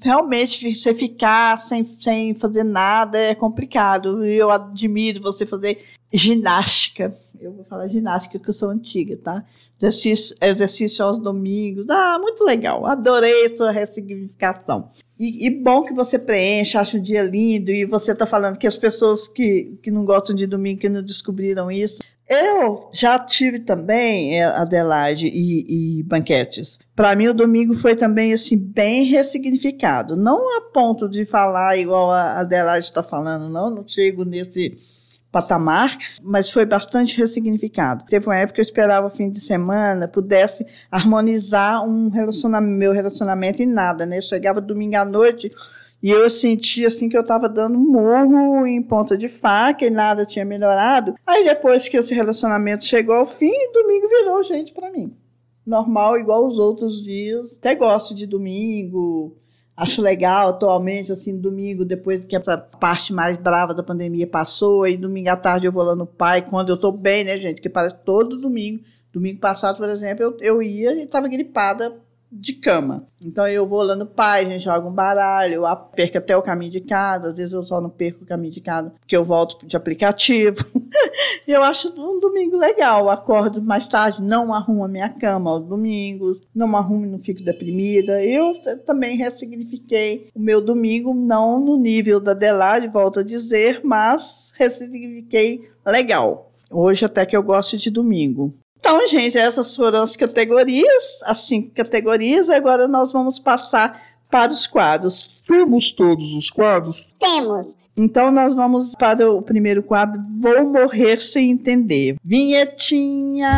A: realmente você ficar sem, sem fazer nada é complicado. E eu admiro você fazer ginástica. Eu vou falar ginástica, que eu sou antiga, tá? Exercício, exercício aos domingos. Ah, muito legal. Adorei sua ressignificação. E, e bom que você preenche, acha um dia lindo, e você está falando que as pessoas que, que não gostam de domingo, que não descobriram isso, eu já tive também, é, Adelaide, e, e banquetes. Para mim, o domingo foi também assim bem ressignificado. Não a ponto de falar igual a Adelaide está falando, não. Não chego nesse patamar, mas foi bastante ressignificado. Teve uma época que eu esperava o fim de semana pudesse harmonizar um relacionamento, meu relacionamento em nada, né? Eu chegava domingo à noite e eu senti assim que eu estava dando um morro em ponta de faca e nada tinha melhorado. Aí depois que esse relacionamento chegou ao fim, domingo virou gente para mim. Normal, igual os outros dias. Até gosto de domingo. Acho legal atualmente, assim, domingo, depois que essa parte mais brava da pandemia passou, aí domingo à tarde eu vou lá no pai, quando eu tô bem, né, gente? Que parece todo domingo. Domingo passado, por exemplo, eu, eu ia e estava gripada de cama. Então eu vou lá no pai, a gente joga um baralho, eu perco até o caminho de casa, às vezes eu só não perco o caminho de casa porque eu volto de aplicativo. eu acho um domingo legal, eu acordo mais tarde, não arrumo a minha cama aos domingos, não arrumo e não fico deprimida. Eu também ressignifiquei o meu domingo, não no nível da Adelaide, volto a dizer, mas ressignifiquei legal. Hoje até que eu gosto de domingo. Então, gente, essas foram as categorias, as cinco categorias. Agora nós vamos passar para os quadros.
K: Temos todos os quadros?
H: Temos.
A: Então nós vamos para o primeiro quadro. Vou morrer sem entender. Vinhetinha.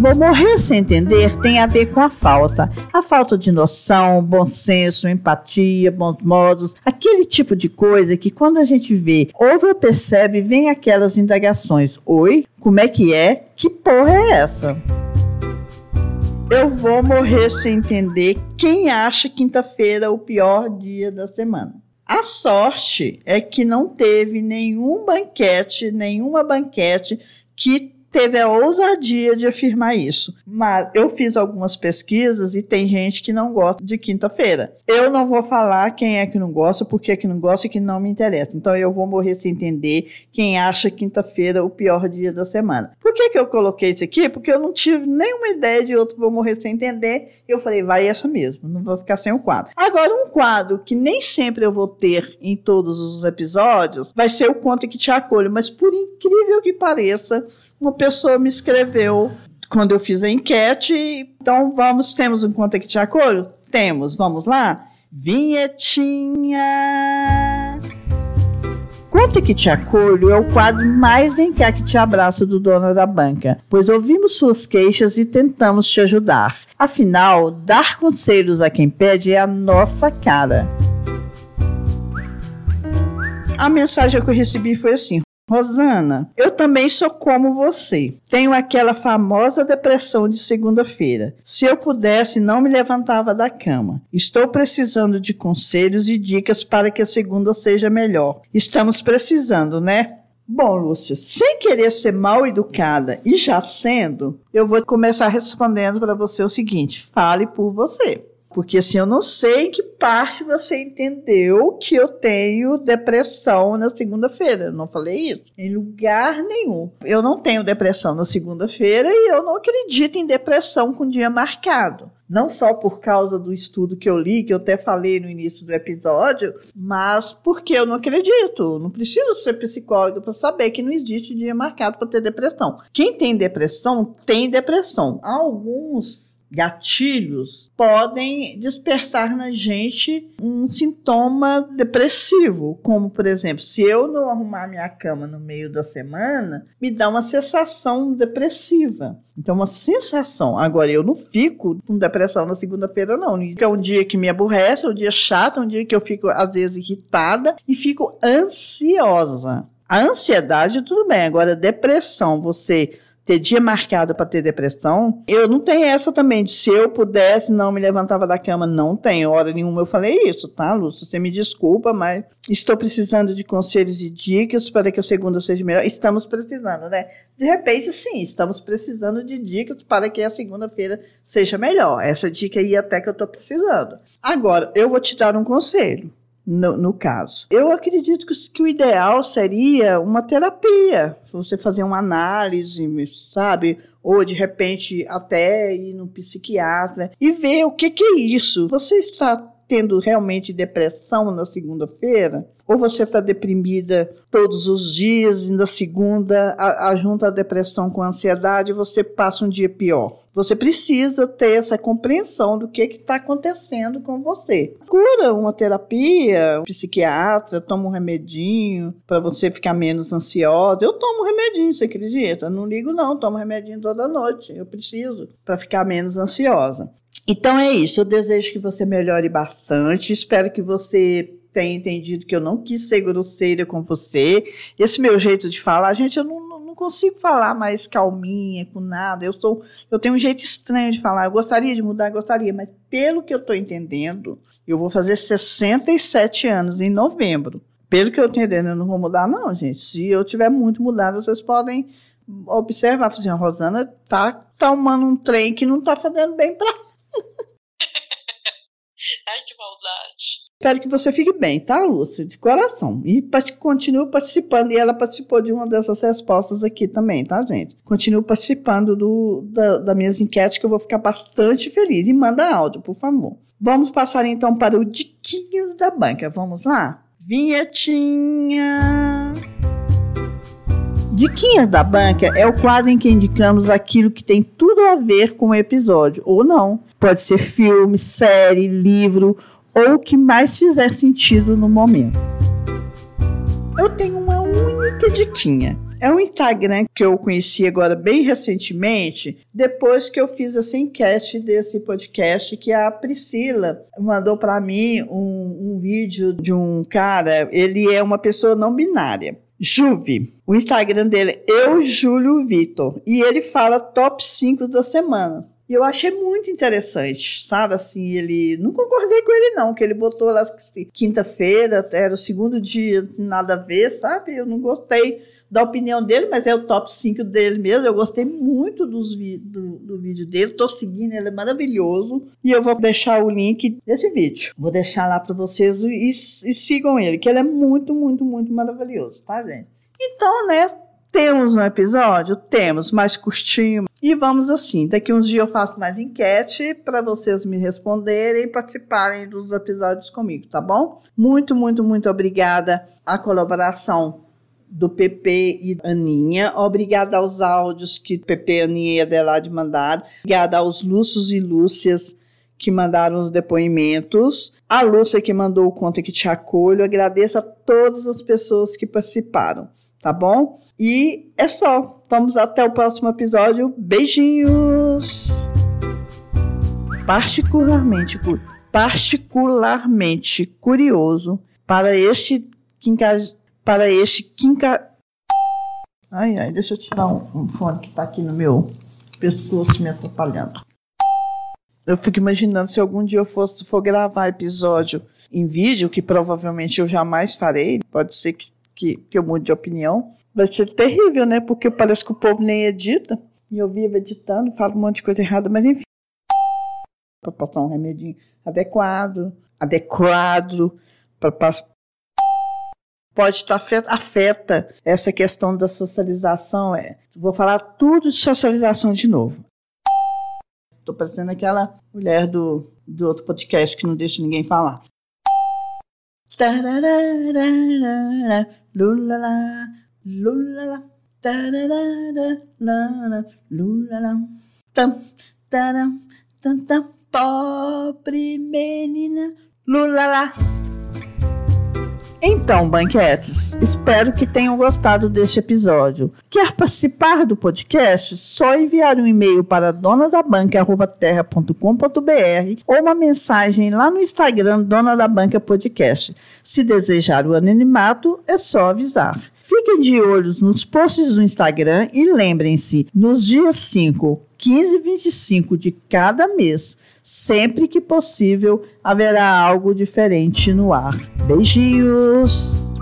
A: Vou morrer sem entender tem a ver com a falta. A falta de noção, bom senso, empatia, bons modos, aquele tipo de coisa que quando a gente vê, ouve ou percebe, vem aquelas indagações. Oi, como é que é? Que porra é essa? Eu vou morrer sem entender quem acha quinta-feira o pior dia da semana. A sorte é que não teve nenhum banquete, nenhuma banquete que teve a ousadia de afirmar isso. Mas eu fiz algumas pesquisas e tem gente que não gosta de quinta-feira. Eu não vou falar quem é que não gosta, porque é que não gosta e que não me interessa. Então eu vou morrer sem entender quem acha quinta-feira o pior dia da semana. Por que, que eu coloquei isso aqui? Porque eu não tive nenhuma ideia de outro vou morrer sem entender. Eu falei, vai essa mesmo, não vou ficar sem o quadro. Agora, um quadro que nem sempre eu vou ter em todos os episódios vai ser o Conto que Te Acolho, mas por incrível que pareça, uma pessoa me escreveu quando eu fiz a enquete. Então, vamos, temos um conta que te acolho? Temos, vamos lá? Vinhetinha! Conta que te acolho é o quadro mais vem cá que te abraço do dono da banca, pois ouvimos suas queixas e tentamos te ajudar. Afinal, dar conselhos a quem pede é a nossa cara. A mensagem que eu recebi foi assim: Rosana, eu também sou como você. Tenho aquela famosa depressão de segunda-feira. Se eu pudesse, não me levantava da cama. Estou precisando de conselhos e dicas para que a segunda seja melhor. Estamos precisando, né? Bom, Lúcia, sem querer ser mal educada e já sendo, eu vou começar respondendo para você o seguinte: fale por você. Porque assim, eu não sei em que parte você entendeu que eu tenho depressão na segunda-feira. Não falei isso. Em lugar nenhum. Eu não tenho depressão na segunda-feira e eu não acredito em depressão com dia marcado. não só por causa do estudo que eu li, que eu até falei no início do episódio, mas porque eu não acredito. Não preciso ser psicólogo para saber que não existe dia marcado para ter depressão. Quem tem depressão, tem depressão. Alguns gatilhos podem despertar na gente um sintoma depressivo, como por exemplo, se eu não arrumar minha cama no meio da semana, me dá uma sensação depressiva. Então, uma sensação. Agora, eu não fico com depressão na segunda-feira, não. É um dia que me aborrece, é um dia chato, é um dia que eu fico, às vezes, irritada e fico ansiosa. A ansiedade, tudo bem. Agora, depressão, você ter dia marcado para ter depressão. Eu não tenho essa também de se eu pudesse não me levantava da cama, não tenho hora nenhuma eu falei isso, tá, Lúcia? Você me desculpa, mas estou precisando de conselhos e dicas para que a segunda seja melhor. Estamos precisando, né? De repente, sim, estamos precisando de dicas para que a segunda-feira seja melhor. Essa dica aí até que eu estou precisando. Agora, eu vou te dar um conselho no, no caso. Eu acredito que, que, o ideal seria uma terapia, você fazer uma análise, sabe? Ou de repente até ir no psiquiatra e ver o que, que é isso. Você está tendo realmente depressão na segunda-feira? Ou você está deprimida todos os dias e na segunda, a, a junta a depressão com a ansiedade, você passa um dia pior? Você precisa ter essa compreensão do que está acontecendo com você. Cura uma terapia, um psiquiatra, toma um remedinho para você ficar menos ansiosa. Eu tomo remedinho, você acredita? Não ligo não, tomo remedinho toda noite. Eu preciso para ficar menos ansiosa. Então é isso. Eu desejo que você melhore bastante. Espero que você tenha entendido que eu não quis ser grosseira com você. Esse meu jeito de falar, gente, eu não, não consigo falar mais calminha, com nada. Eu sou, eu tenho um jeito estranho de falar. Eu gostaria de mudar, gostaria, mas pelo que eu estou entendendo, eu vou fazer 67 anos em novembro. Pelo que eu estou entendendo, eu não vou mudar, não, gente. Se eu tiver muito mudado, vocês podem observar, assim, a Rosana tá tomando um trem que não tá fazendo bem para
B: Ai, que maldade.
A: Espero que você fique bem, tá, Lúcia? De coração. E continue participando. E ela participou de uma dessas respostas aqui também, tá, gente? Continue participando do, da, das minhas enquetes, que eu vou ficar bastante feliz. E manda áudio, por favor. Vamos passar então para o Diquinhas da Banca. Vamos lá? Vinhetinha! Diquinhas da Banca é o quadro em que indicamos aquilo que tem tudo a ver com o episódio, ou não. Pode ser filme, série, livro ou o que mais fizer sentido no momento. Eu tenho uma única diquinha. É um Instagram que eu conheci agora bem recentemente, depois que eu fiz essa enquete desse podcast, que a Priscila mandou para mim um, um vídeo de um cara, ele é uma pessoa não binária. Juve. O Instagram dele é Eu Júlio Vitor. E ele fala top 5 da semana. E eu achei muito interessante, sabe? Assim, ele. Não concordei com ele, não, que ele botou lá quinta-feira, era o segundo dia, nada a ver, sabe? Eu não gostei da opinião dele, mas é o top 5 dele mesmo. Eu gostei muito dos do, do vídeo dele, tô seguindo, ele é maravilhoso. E eu vou deixar o link desse vídeo. Vou deixar lá para vocês e, e sigam ele, que ele é muito, muito, muito maravilhoso, tá, gente? Então, né? Temos um episódio? Temos, mais curtinho. E vamos assim, daqui uns dias eu faço mais enquete para vocês me responderem e participarem dos episódios comigo, tá bom? Muito, muito, muito obrigada a colaboração do PP e Aninha. Obrigada aos áudios que PP, Aninha e Adelaide mandaram. Obrigada aos Lúcios e Lúcias que mandaram os depoimentos. A Lúcia que mandou o conta que te acolho. Agradeço a todas as pessoas que participaram, tá bom? E é só. Vamos até o próximo episódio. Beijinhos! Particularmente, particularmente curioso para este para este quinca... Ai, ai, deixa eu tirar um, um fone que está aqui no meu pescoço me atrapalhando. Eu fico imaginando se algum dia eu fosse for gravar episódio em vídeo, que provavelmente eu jamais farei, pode ser que, que, que eu mude de opinião, Vai ser terrível, né? Porque parece que o povo nem edita. E eu vivo editando, falo um monte de coisa errada, mas enfim. Para passar um remedinho adequado, adequado, para passar. Pode estar afeta, afeta essa questão da socialização. É, vou falar tudo de socialização de novo. Tô parecendo aquela mulher do, do outro podcast que não deixa ninguém falar. Tararara, lulala, lulala, tararara, lala, lulala, tam, taram, tam, tam, pobre menina, lulala. Então, banquetes, espero que tenham gostado deste episódio. Quer participar do podcast? Só enviar um e-mail para donadabanca.terra.com.br ou uma mensagem lá no Instagram Dona da Banca Podcast. Se desejar o anonimato, é só avisar. Fiquem de olhos nos posts do Instagram e lembrem-se, nos dias 5, 15 e 25 de cada mês, sempre que possível, haverá algo diferente no ar. Beijinhos!